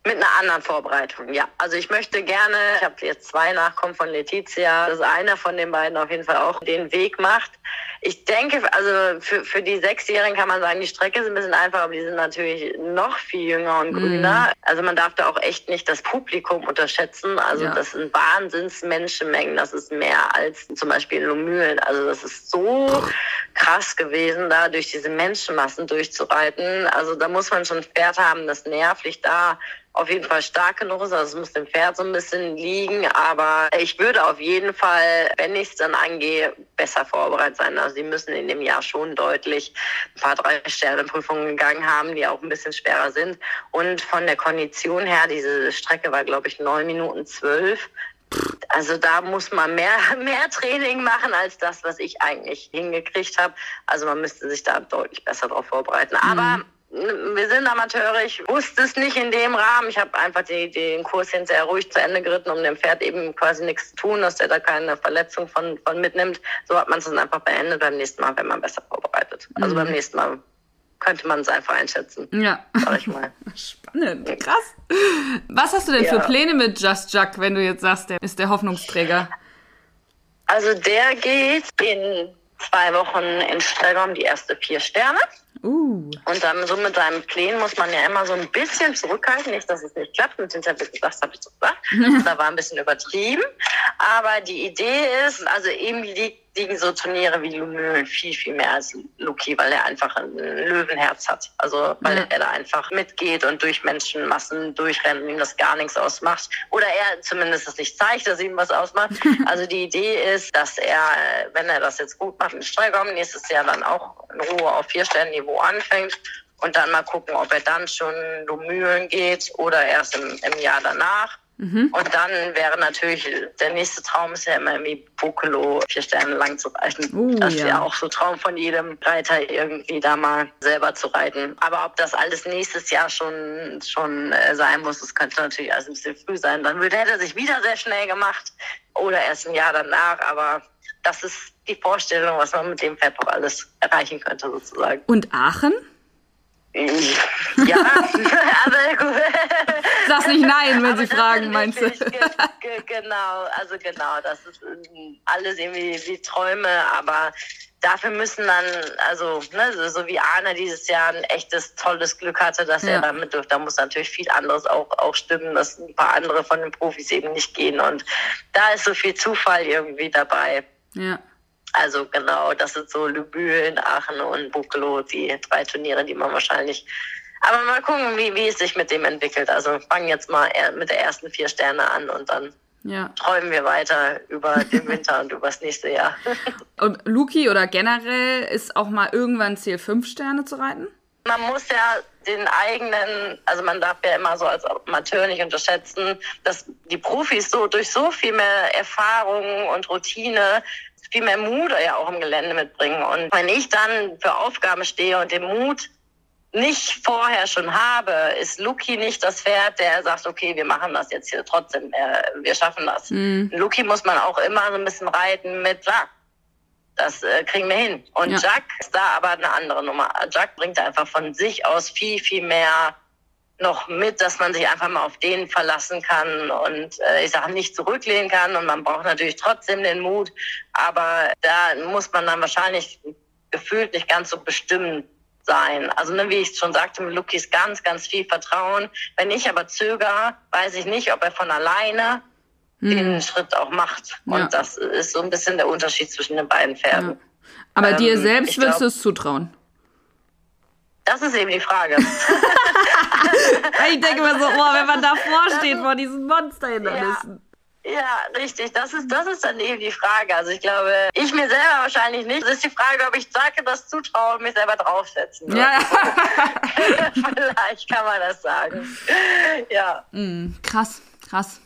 Mit einer anderen Vorbereitung, ja. Also ich möchte gerne, ich habe jetzt zwei Nachkommen von Letizia, dass einer von den beiden auf jeden Fall auch den Weg macht. Ich denke, also für, für die Sechsjährigen kann man sagen, die Strecke ist ein bisschen einfacher, aber die sind natürlich noch viel jünger und grüner. Mm. Also man darf da auch echt nicht das Publikum unterschätzen. Also ja. das sind Wahnsinnsmenschenmengen. Das ist mehr als zum Beispiel in Lomühlen. Also das ist so krass gewesen, da durch diese Menschenmassen durchzureiten. Also da muss man schon ein Pferd haben, das nervlich da auf jeden Fall stark genug ist. Also es muss dem Pferd so ein bisschen liegen. Aber ich würde auf jeden Fall, wenn ich es dann angehe, besser vorbereitet sein. Also sie müssen in dem Jahr schon deutlich ein paar Drei-Sterne-Prüfungen gegangen haben, die auch ein bisschen schwerer sind. Und von der Kondition her, diese Strecke war, glaube ich, neun Minuten zwölf. Also da muss man mehr, mehr Training machen als das, was ich eigentlich hingekriegt habe. Also man müsste sich da deutlich besser darauf vorbereiten. Aber mhm wir sind Amateure, ich wusste es nicht in dem Rahmen. Ich habe einfach die, den Kurs hinterher ruhig zu Ende geritten, um dem Pferd eben quasi nichts zu tun, dass der da keine Verletzung von, von mitnimmt. So hat man es dann einfach beendet beim nächsten Mal, wenn man besser vorbereitet. Also mhm. beim nächsten Mal könnte man es einfach einschätzen. Ja. Sag ich mal. Spannend, krass. Was hast du denn ja. für Pläne mit Just Jack, wenn du jetzt sagst, der ist der Hoffnungsträger? Also der geht in zwei Wochen in Stregom die erste vier Sterne. Uh. Und dann so mit seinen Plänen muss man ja immer so ein bisschen zurückhalten. Nicht, dass es nicht klappt. Und hinterher wird gesagt, habe ich so gesagt. da war ein bisschen übertrieben. Aber die Idee ist, also ihm liegt liegen so Turniere wie Lumö viel, viel mehr als Luki, weil er einfach ein Löwenherz hat. Also weil ja. er da einfach mitgeht und durch Menschenmassen durchrennt und ihm das gar nichts ausmacht. Oder er zumindest das nicht zeigt, dass ihm was ausmacht. also die Idee ist, dass er, wenn er das jetzt gut macht in Streichraum, nächstes Jahr dann auch in Ruhe auf vier Stellen Niveau anfängt und dann mal gucken, ob er dann schon Lumülen geht oder erst im, im Jahr danach. Mhm. Und dann wäre natürlich, der nächste Traum ist ja immer irgendwie Bokelo vier Sterne lang zu reiten. Uh, das ist ja. ja auch so Traum von jedem Reiter, irgendwie da mal selber zu reiten. Aber ob das alles nächstes Jahr schon, schon äh, sein muss, das könnte natürlich alles ein bisschen früh sein. Dann würde, hätte er sich wieder sehr schnell gemacht oder erst ein Jahr danach. Aber das ist die Vorstellung, was man mit dem Pferd noch alles erreichen könnte, sozusagen. Und Aachen? Ja, aber gut. Sag's nicht nein, wenn sie fragen, meinst du? genau, also genau, das ist ähm, alles irgendwie wie Träume, aber dafür müssen dann, also ne, so wie Arne dieses Jahr ein echtes, tolles Glück hatte, dass ja. er damit durfte, da muss natürlich viel anderes auch, auch stimmen, dass ein paar andere von den Profis eben nicht gehen. Und da ist so viel Zufall irgendwie dabei. Ja. Also genau, das sind so Lübülen, Aachen und Bukelow, die drei Turniere, die man wahrscheinlich aber mal gucken, wie, wie es sich mit dem entwickelt. Also fangen jetzt mal mit der ersten vier Sterne an und dann ja. träumen wir weiter über den Winter und über das nächste Jahr. Und Luki oder generell ist auch mal irgendwann Ziel, fünf Sterne zu reiten? Man muss ja den eigenen, also man darf ja immer so als Amateur nicht unterschätzen, dass die Profis so durch so viel mehr Erfahrung und Routine viel mehr Mut ja auch im Gelände mitbringen. Und wenn ich dann für Aufgaben stehe und den Mut nicht vorher schon habe, ist Luki nicht das Pferd, der sagt, okay, wir machen das jetzt hier trotzdem, äh, wir schaffen das. Mhm. Luki muss man auch immer so ein bisschen reiten mit, ja, das äh, kriegen wir hin. Und ja. Jack ist da aber eine andere Nummer. Jack bringt einfach von sich aus viel, viel mehr noch mit, dass man sich einfach mal auf den verlassen kann und äh, ich sage nicht zurücklehnen kann und man braucht natürlich trotzdem den Mut, aber da muss man dann wahrscheinlich gefühlt nicht ganz so bestimmen sein. Also ne, wie ich schon sagte, mit Luki ist ganz, ganz viel Vertrauen. Wenn ich aber zögere, weiß ich nicht, ob er von alleine hm. den Schritt auch macht. Und ja. das ist so ein bisschen der Unterschied zwischen den beiden Pferden. Ja. Aber ähm, dir selbst würdest du es zutrauen? Das ist eben die Frage. ich denke mir so, oh, wenn man davor steht vor diesen Monsterhindernissen. Ja. Ja, richtig. Das ist, das ist dann eben die Frage. Also ich glaube, ich mir selber wahrscheinlich nicht. Es ist die Frage, ob ich sage, das zutraue und mich selber draufsetzen. Ja. Vielleicht kann man das sagen. Ja. Mm, krass, krass.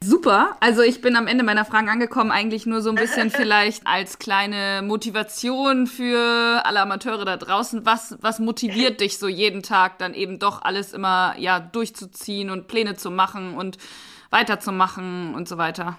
Super. Also ich bin am Ende meiner Fragen angekommen, eigentlich nur so ein bisschen vielleicht als kleine Motivation für alle Amateure da draußen. Was, was motiviert dich so jeden Tag dann eben doch alles immer ja durchzuziehen und Pläne zu machen und weiterzumachen und so weiter?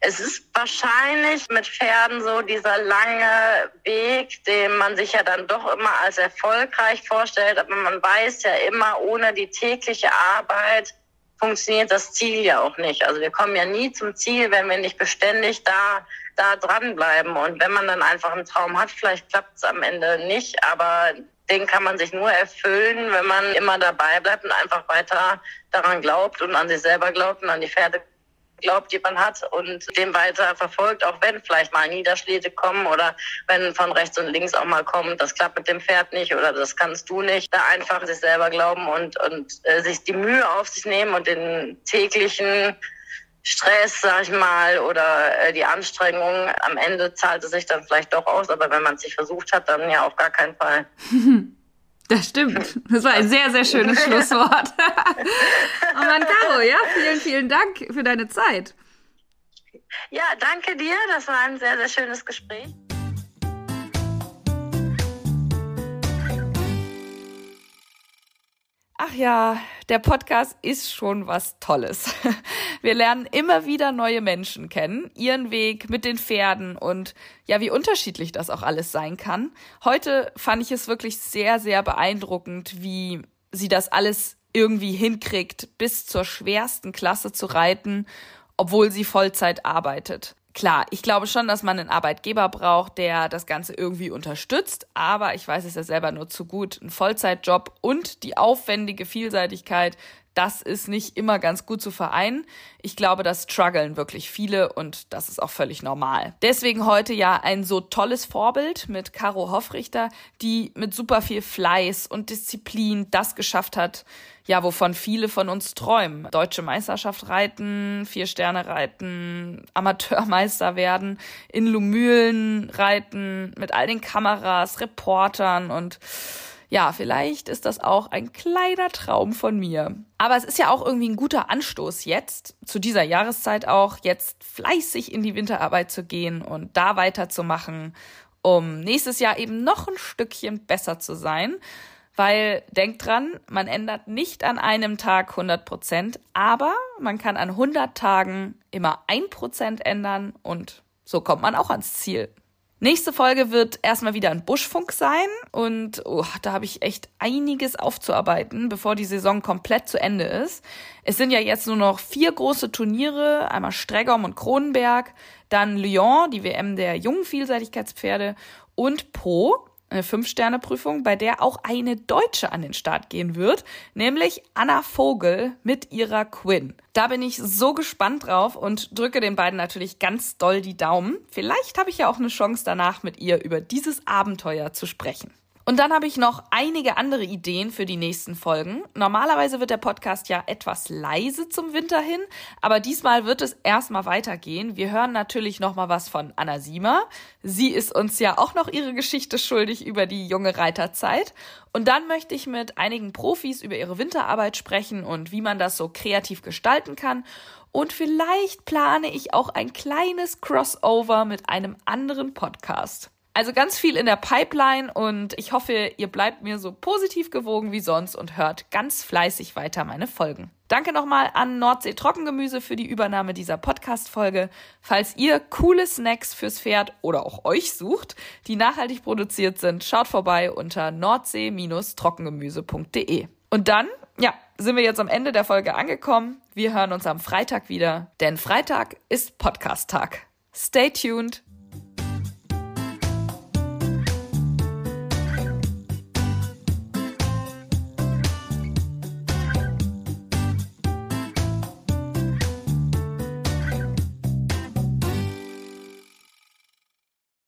Es ist wahrscheinlich mit Pferden so dieser lange Weg, den man sich ja dann doch immer als erfolgreich vorstellt, aber man weiß ja immer, ohne die tägliche Arbeit funktioniert das Ziel ja auch nicht. Also wir kommen ja nie zum Ziel, wenn wir nicht beständig da, da dranbleiben. Und wenn man dann einfach einen Traum hat, vielleicht klappt es am Ende nicht, aber den kann man sich nur erfüllen, wenn man immer dabei bleibt und einfach weiter daran glaubt und an sich selber glaubt und an die Pferde glaubt, die man hat und dem weiter verfolgt, auch wenn vielleicht mal Niederschläge kommen oder wenn von rechts und links auch mal kommt, das klappt mit dem Pferd nicht oder das kannst du nicht. Da einfach sich selber glauben und, und äh, sich die Mühe auf sich nehmen und den täglichen Stress, sag ich mal, oder äh, die Anstrengung, am Ende zahlt es sich dann vielleicht doch aus, aber wenn man es sich versucht hat, dann ja auf gar keinen Fall. Das stimmt. Das war ein sehr, sehr schönes Schlusswort. oh Mann, Caro, ja, vielen, vielen Dank für deine Zeit. Ja, danke dir. Das war ein sehr, sehr schönes Gespräch. Ach ja, der Podcast ist schon was Tolles. Wir lernen immer wieder neue Menschen kennen, ihren Weg mit den Pferden und ja, wie unterschiedlich das auch alles sein kann. Heute fand ich es wirklich sehr, sehr beeindruckend, wie sie das alles irgendwie hinkriegt, bis zur schwersten Klasse zu reiten, obwohl sie Vollzeit arbeitet. Klar, ich glaube schon, dass man einen Arbeitgeber braucht, der das Ganze irgendwie unterstützt, aber ich weiß es ja selber nur zu gut. Ein Vollzeitjob und die aufwendige Vielseitigkeit, das ist nicht immer ganz gut zu vereinen. Ich glaube, das strugglen wirklich viele und das ist auch völlig normal. Deswegen heute ja ein so tolles Vorbild mit Caro Hoffrichter, die mit super viel Fleiß und Disziplin das geschafft hat, ja, wovon viele von uns träumen. Deutsche Meisterschaft reiten, vier Sterne reiten, Amateurmeister werden, in Lumülen reiten, mit all den Kameras, Reportern und ja, vielleicht ist das auch ein kleiner Traum von mir. Aber es ist ja auch irgendwie ein guter Anstoß jetzt, zu dieser Jahreszeit auch, jetzt fleißig in die Winterarbeit zu gehen und da weiterzumachen, um nächstes Jahr eben noch ein Stückchen besser zu sein. Weil denkt dran, man ändert nicht an einem Tag 100 Prozent, aber man kann an 100 Tagen immer ein Prozent ändern und so kommt man auch ans Ziel. Nächste Folge wird erstmal wieder ein Buschfunk sein und oh, da habe ich echt einiges aufzuarbeiten, bevor die Saison komplett zu Ende ist. Es sind ja jetzt nur noch vier große Turniere, einmal Streggom und Kronenberg, dann Lyon, die WM der jungen Vielseitigkeitspferde und Po, eine Fünf-Sterne-Prüfung, bei der auch eine Deutsche an den Start gehen wird, nämlich Anna Vogel mit ihrer Quinn. Da bin ich so gespannt drauf und drücke den beiden natürlich ganz doll die Daumen. Vielleicht habe ich ja auch eine Chance danach mit ihr über dieses Abenteuer zu sprechen. Und dann habe ich noch einige andere Ideen für die nächsten Folgen. Normalerweise wird der Podcast ja etwas leise zum Winter hin, aber diesmal wird es erstmal weitergehen. Wir hören natürlich noch mal was von Anna Siemer. Sie ist uns ja auch noch ihre Geschichte schuldig über die junge Reiterzeit. Und dann möchte ich mit einigen Profis über ihre Winterarbeit sprechen und wie man das so kreativ gestalten kann. Und vielleicht plane ich auch ein kleines Crossover mit einem anderen Podcast. Also ganz viel in der Pipeline und ich hoffe, ihr bleibt mir so positiv gewogen wie sonst und hört ganz fleißig weiter meine Folgen. Danke nochmal an Nordsee Trockengemüse für die Übernahme dieser Podcast-Folge. Falls ihr coole Snacks fürs Pferd oder auch euch sucht, die nachhaltig produziert sind, schaut vorbei unter nordsee-trockengemüse.de. Und dann, ja, sind wir jetzt am Ende der Folge angekommen. Wir hören uns am Freitag wieder, denn Freitag ist Podcast-Tag. Stay tuned!